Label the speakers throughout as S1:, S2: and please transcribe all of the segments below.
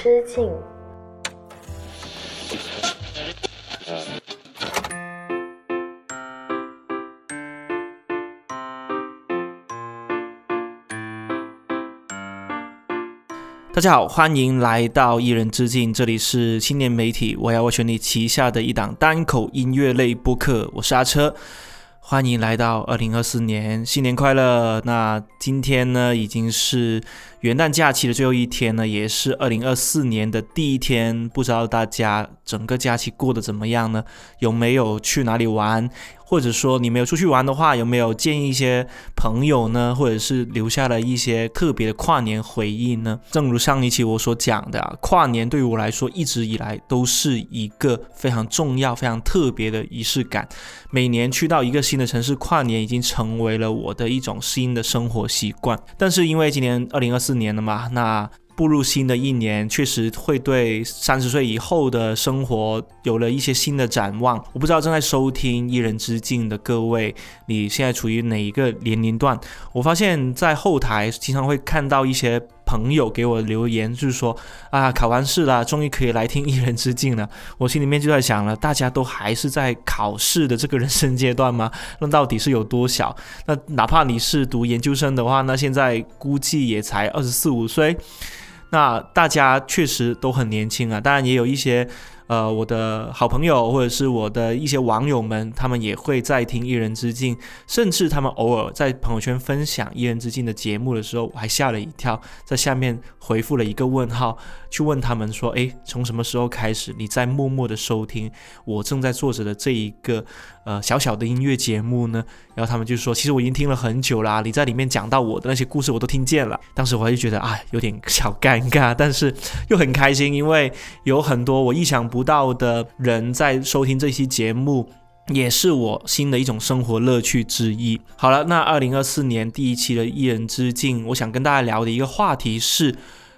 S1: 之境。
S2: 大家好，欢迎来到一人之境，这里是青年媒体我要我选你旗下的一档单口音乐类播客，我是阿车，欢迎来到二零二四年，新年快乐！那今天呢，已经是元旦假期的最后一天了，也是二零二四年的第一天，不知道大家整个假期过得怎么样呢？有没有去哪里玩？或者说你没有出去玩的话，有没有见一些朋友呢？或者是留下了一些特别的跨年回忆呢？正如上一期我所讲的，啊，跨年对于我来说一直以来都是一个非常重要、非常特别的仪式感。每年去到一个新的城市跨年，已经成为了我的一种新的生活习惯。但是因为今年二零二四年了嘛，那。步入新的一年，确实会对三十岁以后的生活有了一些新的展望。我不知道正在收听《一人之境》的各位，你现在处于哪一个年龄段？我发现，在后台经常会看到一些朋友给我留言，就是说啊，考完试了，终于可以来听《一人之境》了。我心里面就在想了，大家都还是在考试的这个人生阶段吗？那到底是有多小？那哪怕你是读研究生的话，那现在估计也才二十四五岁。那大家确实都很年轻啊，当然也有一些。呃，我的好朋友或者是我的一些网友们，他们也会在听《一人之境》，甚至他们偶尔在朋友圈分享《一人之境》的节目的时候，我还吓了一跳，在下面回复了一个问号，去问他们说：“诶，从什么时候开始你在默默的收听我正在做着的这一个呃小小的音乐节目呢？”然后他们就说：“其实我已经听了很久啦，你在里面讲到我的那些故事我都听见了。”当时我还就觉得啊，有点小尴尬，但是又很开心，因为有很多我意想不。不到的人在收听这期节目，也是我新的一种生活乐趣之一。好了，那二零二四年第一期的一人之境，我想跟大家聊的一个话题是，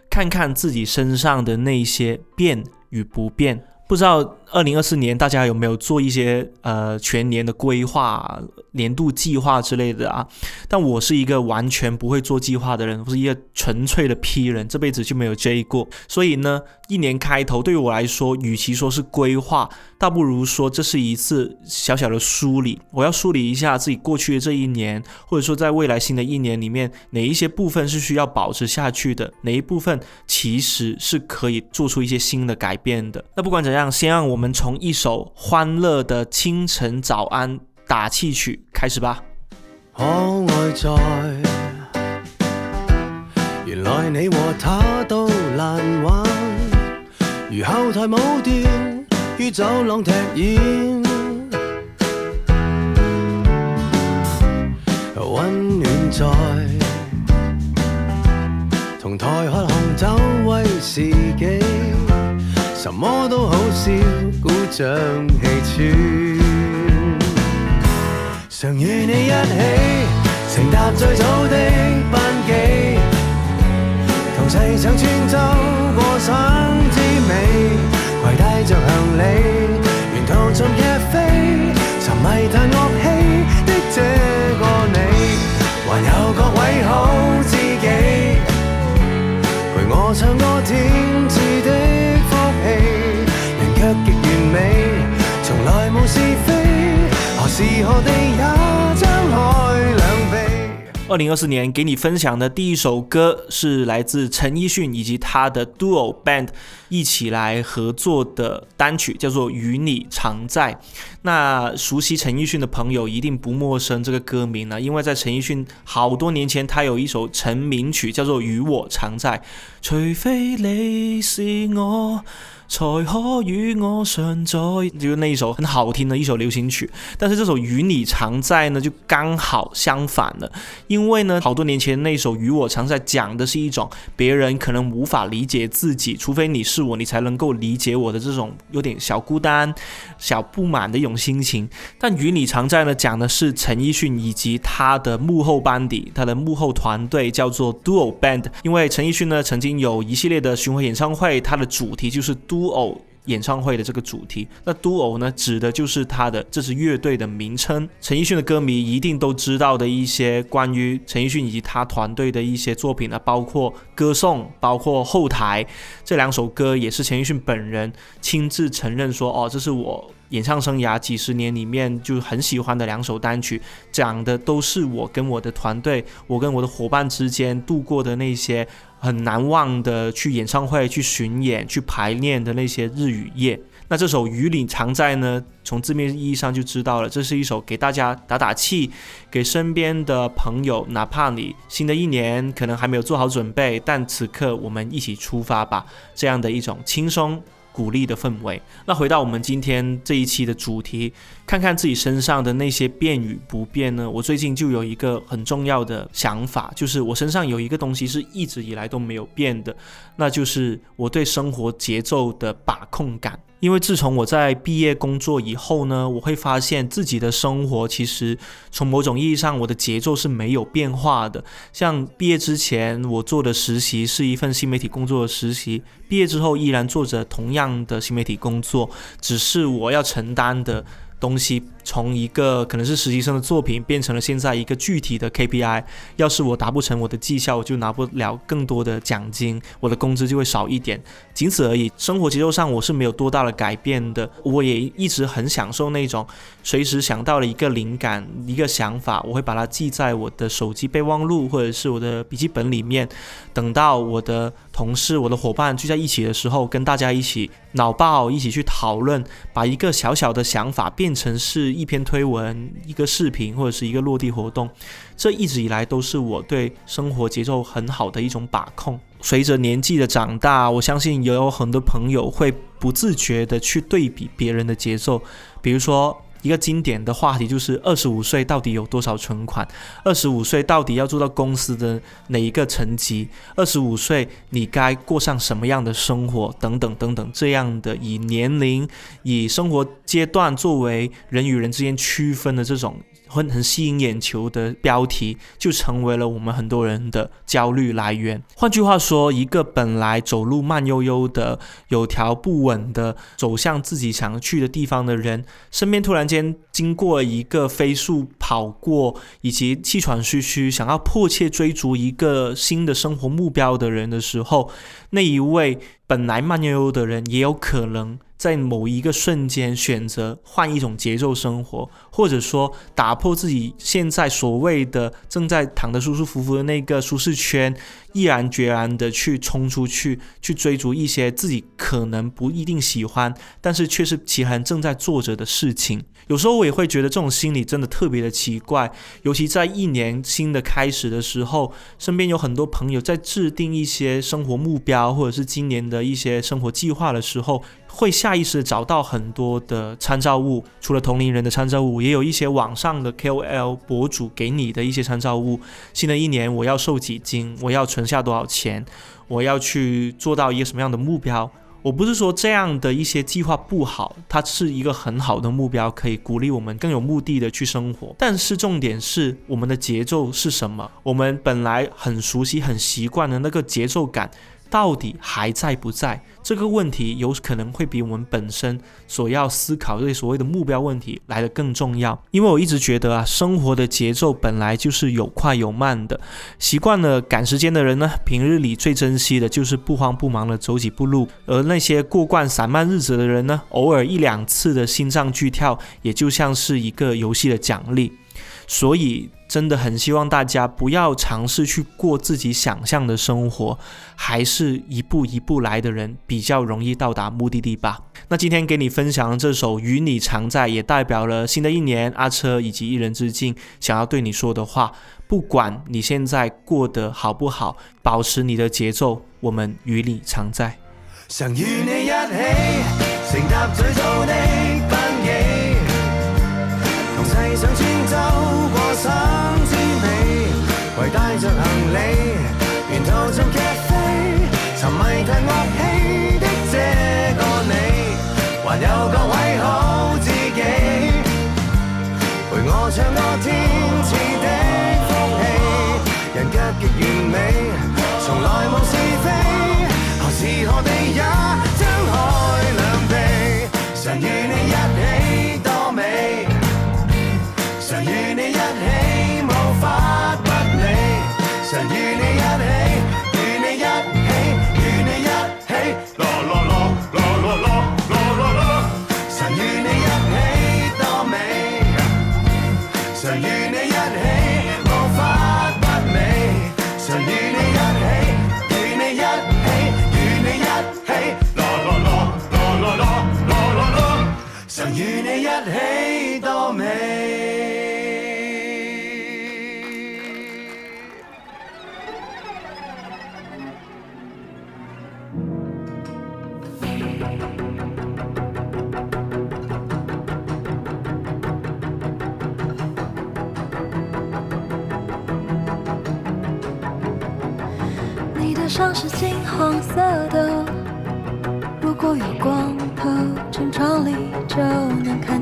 S2: 看看自己身上的那些变与不变。不知道二零二四年大家有没有做一些呃全年的规划、年度计划之类的啊？但我是一个完全不会做计划的人，我是一个纯粹的 P 人，这辈子就没有 J 过。所以呢，一年开头对于我来说，与其说是规划，倒不如说这是一次小小的梳理。我要梳理一下自己过去的这一年，或者说在未来新的一年里面，哪一些部分是需要保持下去的，哪一部分其实是可以做出一些新的改变的。那不管怎样。先让我们从一首欢乐的清晨早安打气曲开始吧。
S3: 可爱在，原来你和他都难玩，如后台舞店于走廊踢演，温暖在，同台喝红酒威士忌。什么都好笑，鼓掌气喘。常与你一起乘搭最早的班机，同齐唱穿州过省之美，携带着行李，沿途寻咖啡，沉迷弹乐器的这个你，还有各位好知己，陪我唱歌天赐的。从来无是非，何时何地也张开两臂。
S2: 二零二四年给你分享的第一首歌是来自陈奕迅以及他的 Duo Band 一起来合作的单曲，叫做《与你常在》。那熟悉陈奕迅的朋友一定不陌生这个歌名了，因为在陈奕迅好多年前，他有一首成名曲叫做《与我常在》，除非你是我。才可与我常在，就是那一首很好听的一首流行曲。但是这首与你常在呢，就刚好相反了。因为呢，好多年前那首与我常在讲的是一种别人可能无法理解自己，除非你是我，你才能够理解我的这种有点小孤单、小不满的一种心情。但与你常在呢，讲的是陈奕迅以及他的幕后班底，他的幕后团队叫做 Duo Band。因为陈奕迅呢，曾经有一系列的巡回演唱会，他的主题就是 Duo。演唱会的这个主题。那 Duo 呢，指的就是他的这支乐队的名称。陈奕迅的歌迷一定都知道的一些关于陈奕迅以及他团队的一些作品呢，包括歌颂，包括后台这两首歌，也是陈奕迅本人亲自承认说，哦，这是我。演唱生涯几十年里面就很喜欢的两首单曲，讲的都是我跟我的团队、我跟我的伙伴之间度过的那些很难忘的去演唱会、去巡演、去排练的那些日与夜。那这首《雨岭常在》呢，从字面意义上就知道了，这是一首给大家打打气，给身边的朋友，哪怕你新的一年可能还没有做好准备，但此刻我们一起出发吧，这样的一种轻松。鼓励的氛围。那回到我们今天这一期的主题，看看自己身上的那些变与不变呢？我最近就有一个很重要的想法，就是我身上有一个东西是一直以来都没有变的，那就是我对生活节奏的把控感。因为自从我在毕业工作以后呢，我会发现自己的生活其实从某种意义上，我的节奏是没有变化的。像毕业之前我做的实习是一份新媒体工作的实习，毕业之后依然做着同样的新媒体工作，只是我要承担的东西。从一个可能是实习生的作品变成了现在一个具体的 KPI，要是我达不成我的绩效，我就拿不了更多的奖金，我的工资就会少一点，仅此而已。生活节奏上我是没有多大的改变的，我也一直很享受那种随时想到了一个灵感、一个想法，我会把它记在我的手机备忘录或者是我的笔记本里面，等到我的同事、我的伙伴聚在一起的时候，跟大家一起脑爆，一起去讨论，把一个小小的想法变成是。一篇推文、一个视频或者是一个落地活动，这一直以来都是我对生活节奏很好的一种把控。随着年纪的长大，我相信也有很多朋友会不自觉的去对比别人的节奏，比如说。一个经典的话题就是二十五岁到底有多少存款？二十五岁到底要做到公司的哪一个层级？二十五岁你该过上什么样的生活？等等等等，这样的以年龄、以生活阶段作为人与人之间区分的这种。很很吸引眼球的标题，就成为了我们很多人的焦虑来源。换句话说，一个本来走路慢悠悠的、有条不紊的走向自己想去的地方的人，身边突然间经过一个飞速跑过以及气喘吁吁、想要迫切追逐一个新的生活目标的人的时候，那一位本来慢悠悠的人，也有可能。在某一个瞬间选择换一种节奏生活，或者说打破自己现在所谓的正在躺得舒舒服服的那个舒适圈，毅然决然的去冲出去，去追逐一些自己可能不一定喜欢，但是却是其他人正在做着的事情。有时候我也会觉得这种心理真的特别的奇怪，尤其在一年新的开始的时候，身边有很多朋友在制定一些生活目标，或者是今年的一些生活计划的时候。会下意识找到很多的参照物，除了同龄人的参照物，也有一些网上的 KOL 博主给你的一些参照物。新的一年我要瘦几斤，我要存下多少钱，我要去做到一个什么样的目标？我不是说这样的一些计划不好，它是一个很好的目标，可以鼓励我们更有目的的去生活。但是重点是我们的节奏是什么？我们本来很熟悉、很习惯的那个节奏感。到底还在不在？这个问题有可能会比我们本身所要思考这些所谓的目标问题来的更重要。因为我一直觉得啊，生活的节奏本来就是有快有慢的。习惯了赶时间的人呢，平日里最珍惜的就是不慌不忙的走几步路；而那些过惯散漫日子的人呢，偶尔一两次的心脏剧跳，也就像是一个游戏的奖励。所以，真的很希望大家不要尝试去过自己想象的生活，还是一步一步来的人比较容易到达目的地吧。那今天给你分享这首《与你常在》，也代表了新的一年阿车以及一人之境想要对你说的话。不管你现在过得好不好，保持你的节奏，我们与你常在。
S3: 常与你一起，乘搭最早的班机，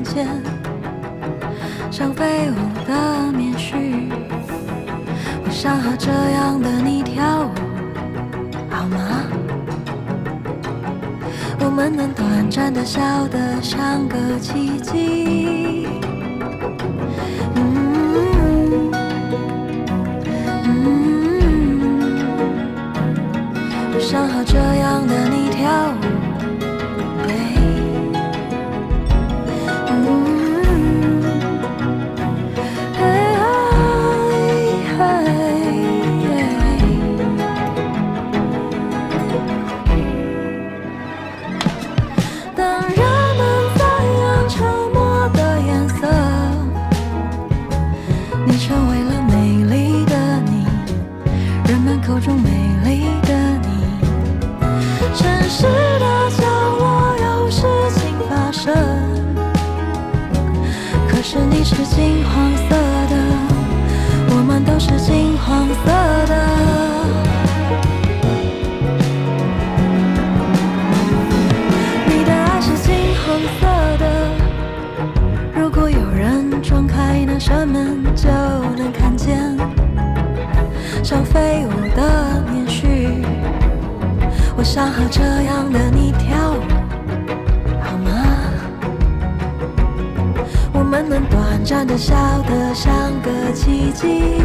S3: 能
S1: 看见，像飞舞的棉絮。我想和这样的你跳舞，好吗？我们能短暂的笑得像个奇迹。嗯嗯。我想和这样的你跳舞。个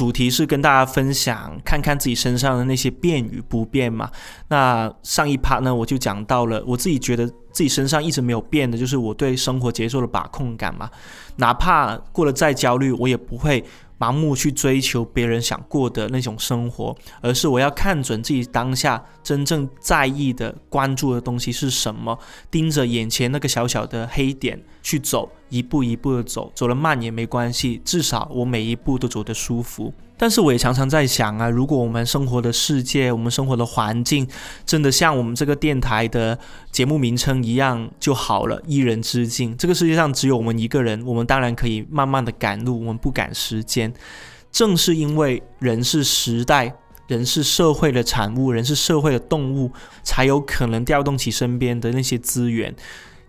S2: 主题是跟大家分享，看看自己身上的那些变与不变嘛。那上一趴呢，我就讲到了我自己觉得自己身上一直没有变的，就是我对生活节奏的把控感嘛。哪怕过得再焦虑，我也不会盲目去追求别人想过的那种生活，而是我要看准自己当下真正在意的、关注的东西是什么，盯着眼前那个小小的黑点去走，一步一步的走，走得慢也没关系，至少我每一步都走得舒服。但是我也常常在想啊，如果我们生活的世界、我们生活的环境真的像我们这个电台的节目名称一样就好了，一人之境。这个世界上只有我们一个人，我们当然可以慢慢的赶路，我们不赶时间。正是因为人是时代。人是社会的产物，人是社会的动物，才有可能调动起身边的那些资源，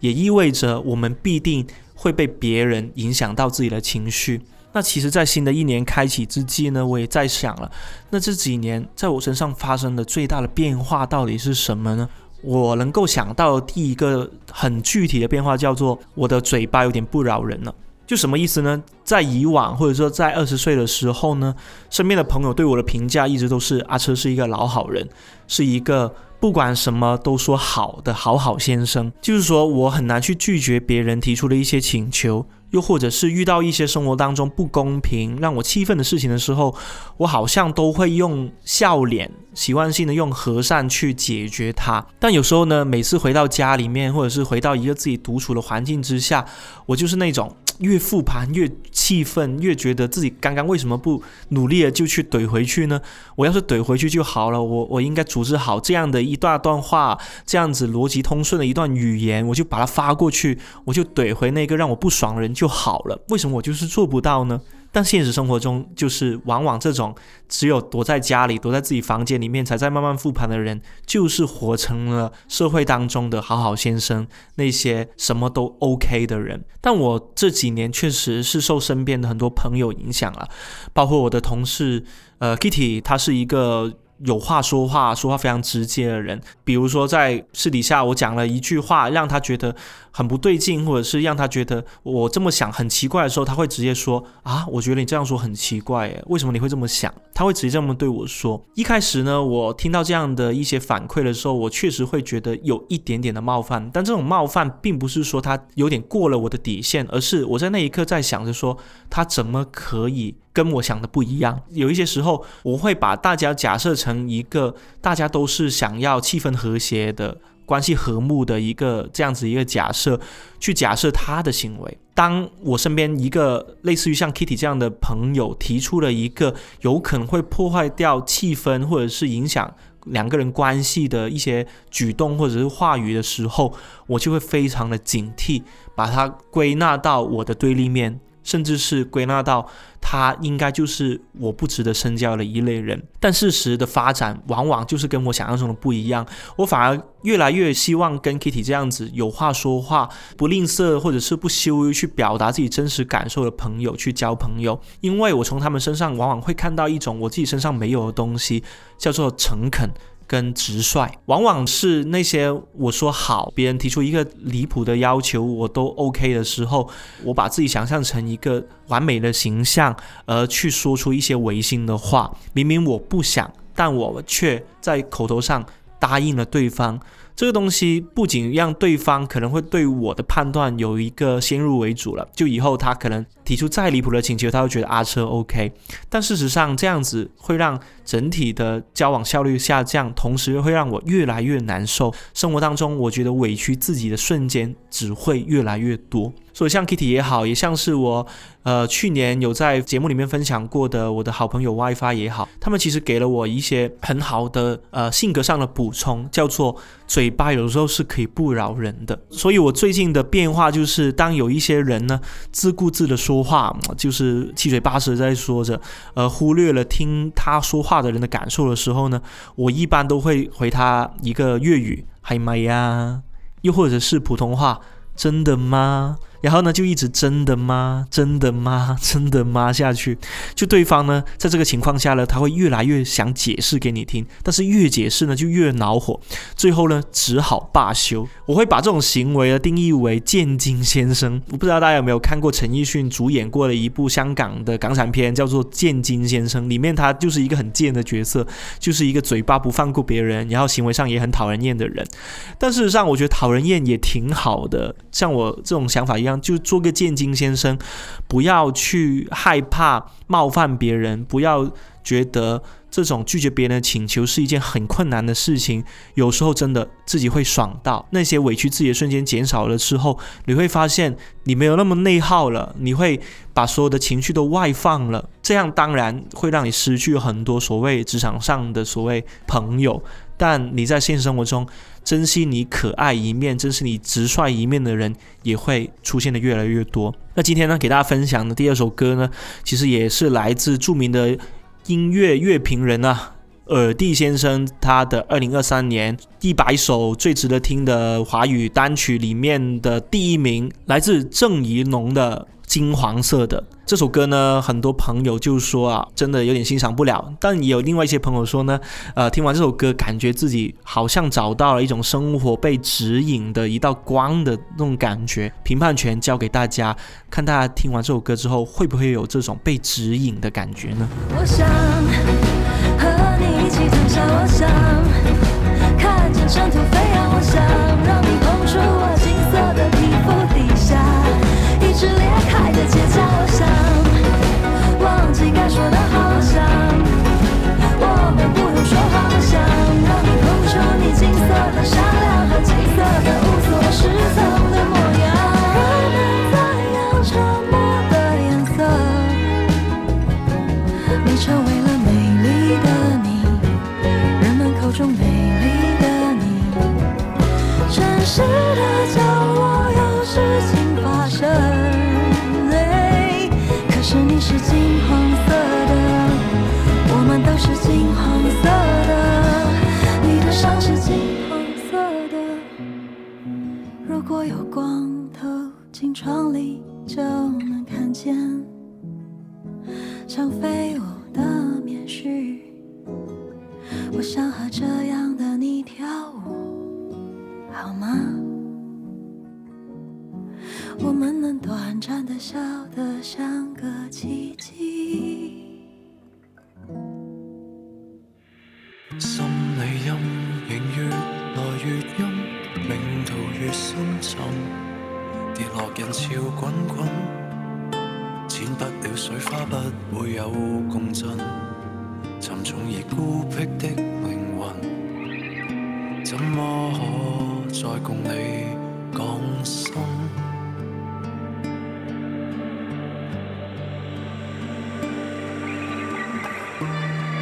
S2: 也意味着我们必定会被别人影响到自己的情绪。那其实，在新的一年开启之际呢，我也在想了，那这几年在我身上发生的最大的变化到底是什么呢？我能够想到的第一个很具体的变化，叫做我的嘴巴有点不饶人了。就什么意思呢？在以往或者说在二十岁的时候呢，身边的朋友对我的评价一直都是阿车是一个老好人，是一个不管什么都说好的好好先生。就是说我很难去拒绝别人提出的一些请求，又或者是遇到一些生活当中不公平、让我气愤的事情的时候，我好像都会用笑脸、习惯性的用和善去解决它。但有时候呢，每次回到家里面，或者是回到一个自己独处的环境之下，我就是那种。越复盘越气愤，越觉得自己刚刚为什么不努力的就去怼回去呢？我要是怼回去就好了，我我应该组织好这样的一大段话，这样子逻辑通顺的一段语言，我就把它发过去，我就怼回那个让我不爽的人就好了。为什么我就是做不到呢？但现实生活中，就是往往这种只有躲在家里、躲在自己房间里面才在慢慢复盘的人，就是活成了社会当中的好好先生，那些什么都 OK 的人。但我这几年确实是受身边的很多朋友影响了，包括我的同事，呃，Kitty，他是一个有话说话，说话非常直接的人。比如说在私底下我讲了一句话，让他觉得很不对劲，或者是让他觉得我这么想很奇怪的时候，他会直接说啊，我觉得你这样说很奇怪，诶，为什么你会这么想？他会直接这么对我说。一开始呢，我听到这样的一些反馈的时候，我确实会觉得有一点点的冒犯，但这种冒犯并不是说他有点过了我的底线，而是我在那一刻在想着说，他怎么可以？跟我想的不一样，有一些时候我会把大家假设成一个大家都是想要气氛和谐的、关系和睦的一个这样子一个假设，去假设他的行为。当我身边一个类似于像 Kitty 这样的朋友提出了一个有可能会破坏掉气氛或者是影响两个人关系的一些举动或者是话语的时候，我就会非常的警惕，把它归纳到我的对立面。甚至是归纳到他应该就是我不值得深交的一类人，但事实的发展往往就是跟我想象中的不一样。我反而越来越希望跟 Kitty 这样子有话说话、不吝啬或者是不羞于去表达自己真实感受的朋友去交朋友，因为我从他们身上往往会看到一种我自己身上没有的东西，叫做诚恳。跟直率，往往是那些我说好，别人提出一个离谱的要求，我都 OK 的时候，我把自己想象成一个完美的形象，而去说出一些违心的话。明明我不想，但我却在口头上答应了对方。这个东西不仅让对方可能会对我的判断有一个先入为主了，就以后他可能提出再离谱的请求，他会觉得阿车 OK。但事实上，这样子会让整体的交往效率下降，同时会让我越来越难受。生活当中，我觉得委屈自己的瞬间只会越来越多。所以像 Kitty 也好，也像是我，呃，去年有在节目里面分享过的我的好朋友 WiFi 也好，他们其实给了我一些很好的呃性格上的补充，叫做嘴巴有的时候是可以不饶人的。所以我最近的变化就是，当有一些人呢自顾自的说话，就是七嘴八舌在说着，呃，忽略了听他说话的人的感受的时候呢，我一般都会回他一个粤语，嗨吗呀，又或者是普通话，真的吗？然后呢，就一直真的吗？真的吗？真的吗？下去，就对方呢，在这个情况下呢，他会越来越想解释给你听，但是越解释呢，就越恼火，最后呢，只好罢休。我会把这种行为呢定义为贱金先生。我不知道大家有没有看过陈奕迅主演过的一部香港的港产片，叫做《贱金先生》，里面他就是一个很贱的角色，就是一个嘴巴不放过别人，然后行为上也很讨人厌的人。但事实上，我觉得讨人厌也挺好的，像我这种想法一样。就做个见金先生，不要去害怕冒犯别人，不要觉得这种拒绝别人的请求是一件很困难的事情。有时候真的自己会爽到，那些委屈自己的瞬间减少了之后，你会发现你没有那么内耗了，你会把所有的情绪都外放了。这样当然会让你失去很多所谓职场上的所谓朋友。但你在现实生活中，珍惜你可爱一面、珍惜你直率一面的人，也会出现的越来越多。那今天呢，给大家分享的第二首歌呢，其实也是来自著名的音乐乐评人啊，耳蒂先生他的二零二三年一百首最值得听的华语单曲里面的第一名，来自郑怡农的。金黄色的这首歌呢，很多朋友就说啊，真的有点欣赏不了。但也有另外一些朋友说呢，呃，听完这首歌，感觉自己好像找到了一种生活被指引的一道光的那种感觉。评判权交给大家，看大家听完这首歌之后，会不会有这种被指引的感觉呢？
S1: 我想和你一起腾下，我想看见尘土飞扬，我想让裂开的结痂，我想忘记该说的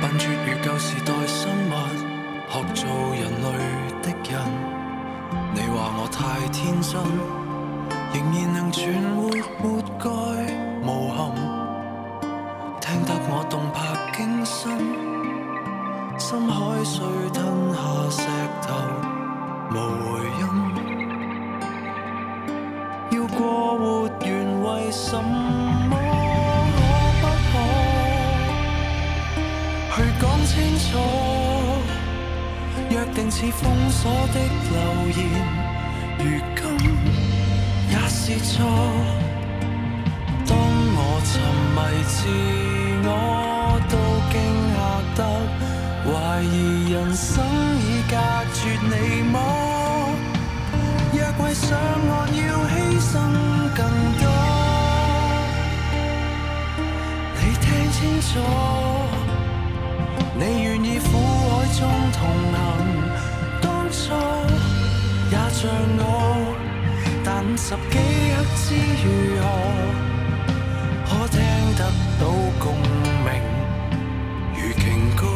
S4: 笨拙如舊時代生物，學做人類的人。你話我太天真，仍然能存活活該無憾。聽得我動魄驚心，深海水吞下石頭無回音。要過活緣為什楚，約定似封鎖的留言，如今也是錯。當我沉迷自我，都驚嚇得懷疑人生已隔絕你麼？若为上岸要犧牲更多，你聽清楚。你願意苦海中同行，當初也像我，但十幾刻知如何，可聽得到共鳴如情歌。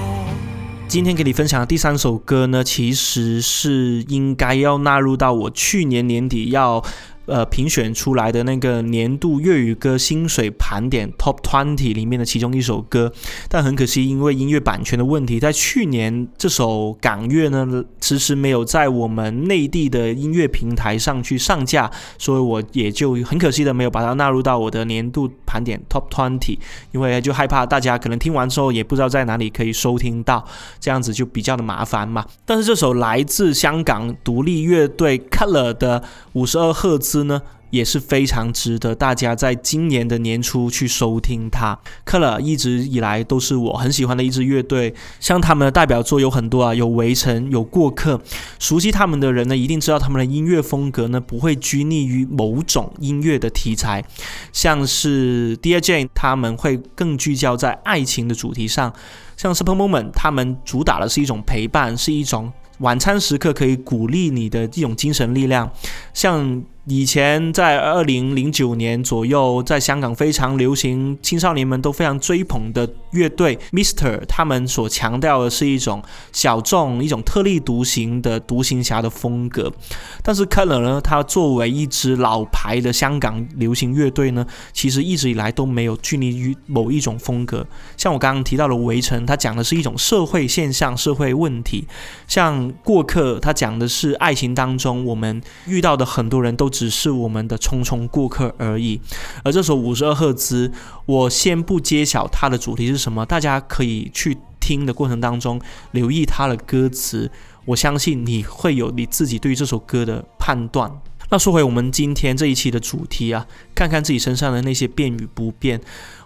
S2: 今天给你分享的第三首歌呢，其实是应该要纳入到我去年年底要呃评选出来的那个年度粤语歌薪水盘点 Top Twenty 里面的其中一首歌，但很可惜，因为音乐版权的问题，在去年这首港乐呢，迟迟没有在我们内地的音乐平台上去上架，所以我也就很可惜的没有把它纳入到我的年度盘点 Top Twenty，因为就害怕大家可能听完之后也不知道在哪里可以收听到，这样子就比较的麻烦嘛。但是这首来自香港独立乐队 Color 的五十二赫兹呢，也是非常值得大家在今年的年初去收听它。Cold 一直以来都是我很喜欢的一支乐队，像他们的代表作有很多啊，有《围城》，有《过客》。熟悉他们的人呢，一定知道他们的音乐风格呢不会拘泥于某种音乐的题材，像是 Dear Jane，他们会更聚焦在爱情的主题上。像 Super Moment，他们主打的是一种陪伴，是一种晚餐时刻可以鼓励你的一种精神力量。像以前在二零零九年左右，在香港非常流行，青少年们都非常追捧的乐队 Mr，他们所强调的是一种小众、一种特立独行的独行侠的风格。但是 Color 呢，它作为一支老牌的香港流行乐队呢，其实一直以来都没有拘泥于某一种风格。像我刚刚提到的《围城》，它讲的是一种社会现象、社会问题；像《过客》，它讲的是爱情当中我们遇到的很多人都只是我们的匆匆过客而已。而这首五十二赫兹，我先不揭晓它的主题是什么，大家可以去听的过程当中留意它的歌词，我相信你会有你自己对于这首歌的判断。那说回我们今天这一期的主题啊，看看自己身上的那些变与不变。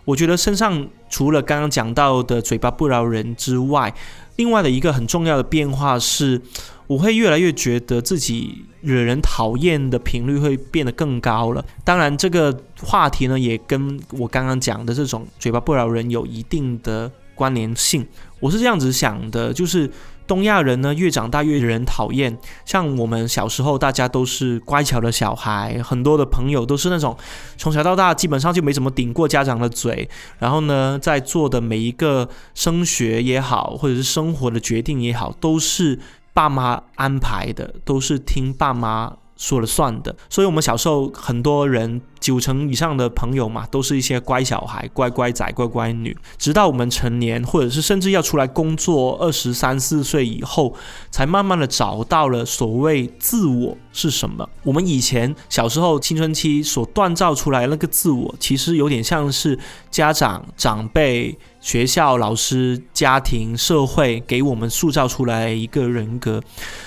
S2: 我觉得身上除了刚刚讲到的嘴巴不饶人之外，另外的一个很重要的变化是，我会越来越觉得自己惹人讨厌的频率会变得更高了。当然，这个话题呢，也跟我刚刚讲的这种嘴巴不饶人有一定的关联性。我是这样子想的，就是东亚人呢，越长大越惹人讨厌。像我们小时候，大家都是乖巧的小孩，很多的朋友都是那种从小到大基本上就没怎么顶过家长的嘴。然后呢，在做的每一个升学也好，或者是生活的决定也好，都是爸妈安排的，都是听爸妈说了算的。所以，我们小时候很多人九成以上的朋友嘛，都是一些乖小孩、乖乖仔、乖乖女。直到我们成年，或者是甚至要出来工作，二十三四岁以后，才慢慢的找到了所谓自我是什么。我们以前小时候青春期所锻造出来那个自我，其实有点像是家长、长辈。学校、老师、家庭、社会给我们塑造出来一个人格，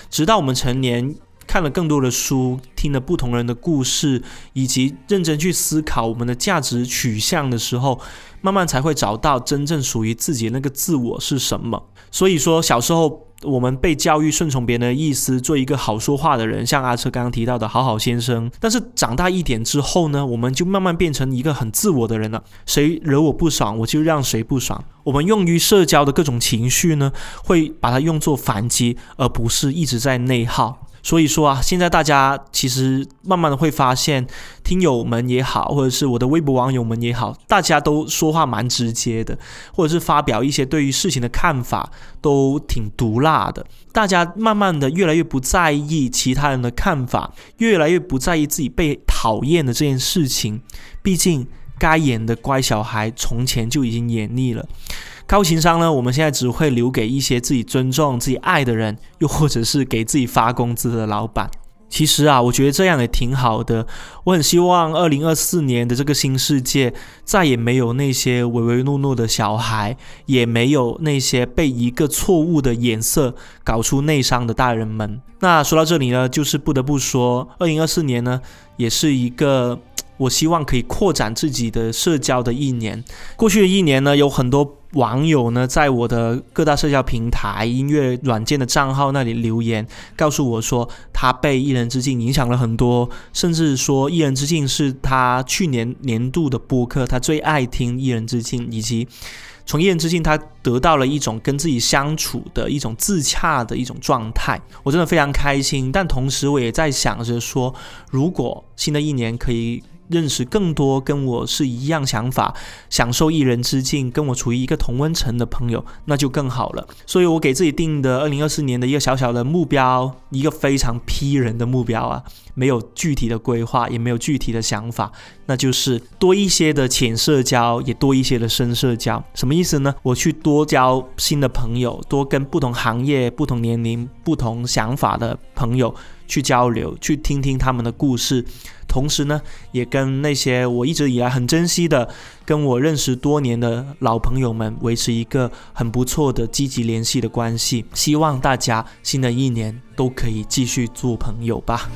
S2: 直到我们成年，看了更多的书，听了不同人的故事，以及认真去思考我们的价值取向的时候，慢慢才会找到真正属于自己那个自我是什么。所以说，小时候。我们被教育顺从别人的意思，做一个好说话的人，像阿车刚刚提到的好好先生。但是长大一点之后呢，我们就慢慢变成一个很自我的人了。谁惹我不爽，我就让谁不爽。我们用于社交的各种情绪呢，会把它用作反击，而不是一直在内耗。所以说啊，现在大家其实慢慢的会发现，听友们也好，或者是我的微博网友们也好，大家都说话蛮直接的，或者是发表一些对于事情的看法都挺毒辣的。大家慢慢的越来越不在意其他人的看法，越来越不在意自己被讨厌的这件事情。毕竟该演的乖小孩，从前就已经演腻了。高情商呢？我们现在只会留给一些自己尊重、自己爱的人，又或者是给自己发工资的老板。其实啊，我觉得这样也挺好的。我很希望二零二四年的这个新世界，再也没有那些唯唯诺诺的小孩，也没有那些被一个错误的眼色搞出内伤的大人们。那说到这里呢，就是不得不说，二零二四年呢，也是一个。我希望可以扩展自己的社交的一年。过去的一年呢，有很多网友呢，在我的各大社交平台、音乐软件的账号那里留言，告诉我说他被《一人之境》影响了很多，甚至说《一人之境》是他去年年度的播客，他最爱听《一人之境》，以及从《一人之境》他得到了一种跟自己相处的一种自洽的一种状态。我真的非常开心，但同时我也在想着说，如果新的一年可以。认识更多跟我是一样想法、享受一人之境、跟我处于一个同温层的朋友，那就更好了。所以我给自己定的二零二四年的一个小小的目标，一个非常批人的目标啊，没有具体的规划，也没有具体的想法，那就是多一些的浅社交，也多一些的深社交。什么意思呢？我去多交新的朋友，多跟不同行业、不同年龄、不同想法的朋友去交流，去听听他们的故事。同时呢，也跟那些我一直以来很珍惜的、跟我认识多年的老朋友们维持一个很不错的积极联系的关系。希望大家新的一年都可以继续做朋友吧。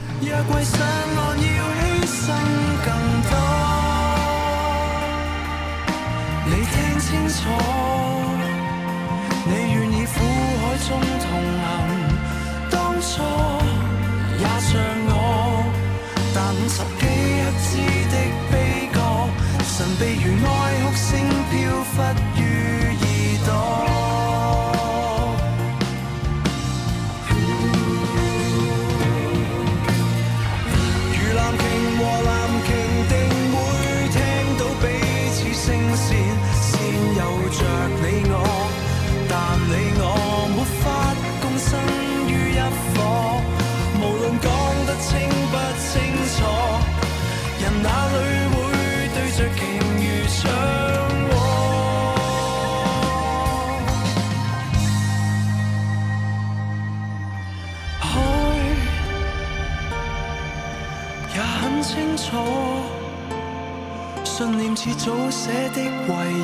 S2: 似早写的遗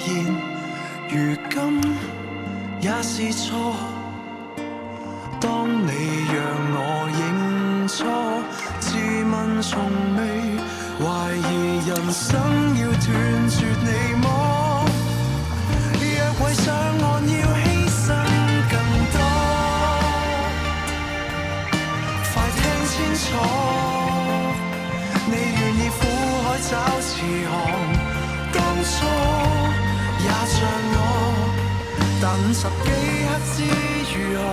S2: 言，如今也是错。当你让我认错，自问从未。怀疑人生要断绝你么？若为上岸要牺牲更多，快听清楚，你愿意苦海找慈航，初也像我，但五十几克知如何，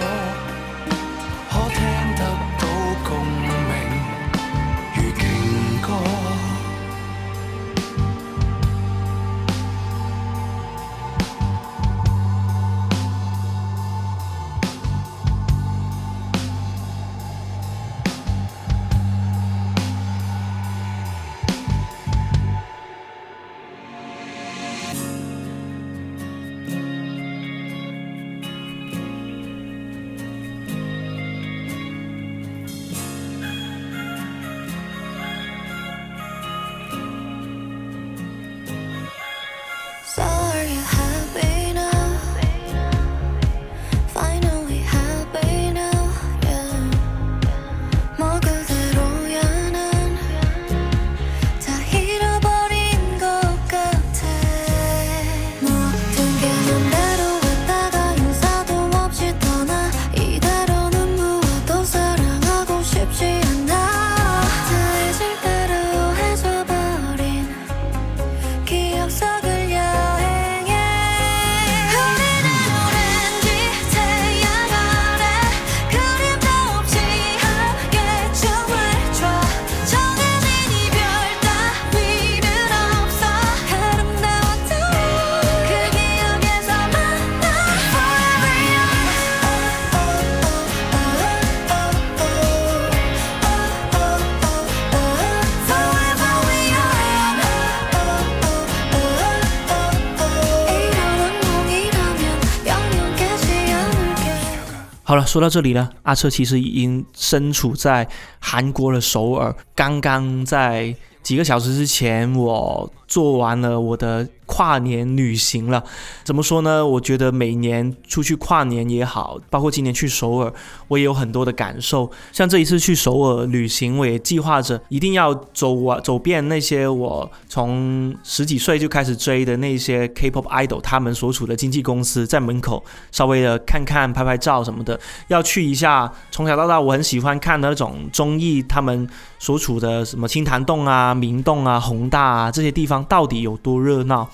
S2: 说到这里呢，阿车其实已经身处在韩国的首尔，刚刚在几个小时之前，我做完了我的。跨年旅行了，怎么说呢？我觉得每年出去跨年也好，包括今年去首尔，我也有很多的感受。像这一次去首尔旅行，我也计划着一定要走完走遍那些我从十几岁就开始追的那些 K-pop idol，他们所处的经纪公司，在门口稍微的看看、拍拍照什么的。要去一下从小到大我很喜欢看的那种综艺，他们所处的什么青潭洞啊、明洞啊、宏大啊这些地方到底有多热闹。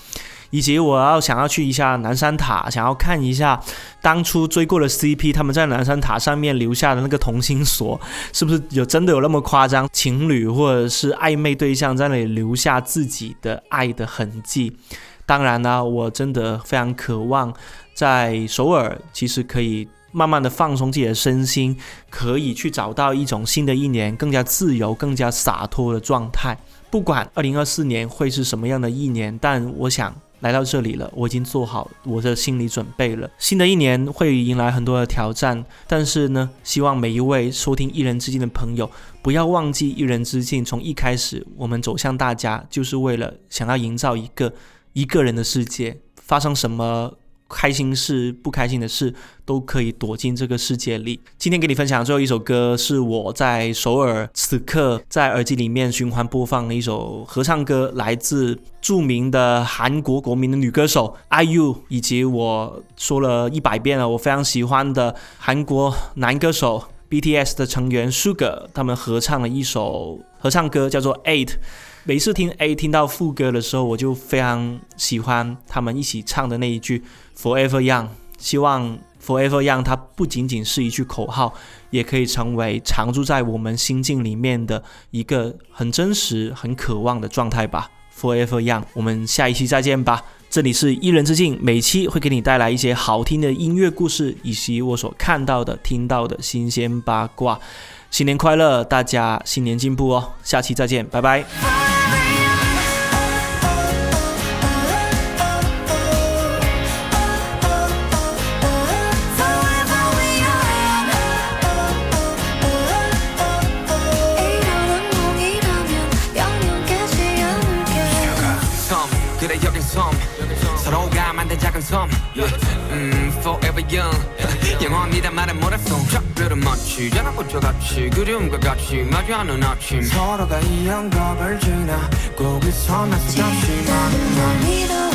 S2: 以及我要想要去一下南山塔，想要看一下当初追过的 CP 他们在南山塔上面留下的那个同心锁，是不是有真的有那么夸张？情侣或者是暧昧对象在那里留下自己的爱的痕迹。当然呢，我真的非常渴望在首尔，其实可以慢慢的放松自己的身心，可以去找到一种新的一年更加自由、更加洒脱的状态。不管二零二四年会是什么样的一年，但我想。来到这里了，我已经做好我的心理准备了。新的一年会迎来很多的挑战，但是呢，希望每一位收听《一人之境》的朋友不要忘记，《一人之境》从一开始我们走向大家，就是为了想要营造一个一个人的世界。发生什么？开心事、不开心的事都可以躲进这个世界里。今天给你分享最后一首歌，是我在首尔此刻在耳机里面循环播放的一首合唱歌，来自著名的韩国国民的女歌手 IU，以及我说了一百遍了，我非常喜欢的韩国男歌手 BTS 的成员 Sugar，他们合唱了一首合唱歌，叫做 Eight。每次听 A 听到副歌的时候，我就非常喜欢他们一起唱的那一句 Forever Young。希望 Forever Young 它不仅仅是一句口号，也可以成为常驻在我们心境里面的一个很真实、很渴望的状态吧。Forever Young，我们下一期再见吧。这里是一人之境，每期会给你带来一些好听的音乐故事，以及我所看到的、听到的新鲜八卦。新年快乐，大家新年进步哦！下期再见，拜拜。 말은 못했어 작별은 마치 전화부터 같이 그리움과 같이 마주하는 아침. 서로가 이 영겁을 지나 거기서 나서 다시 만나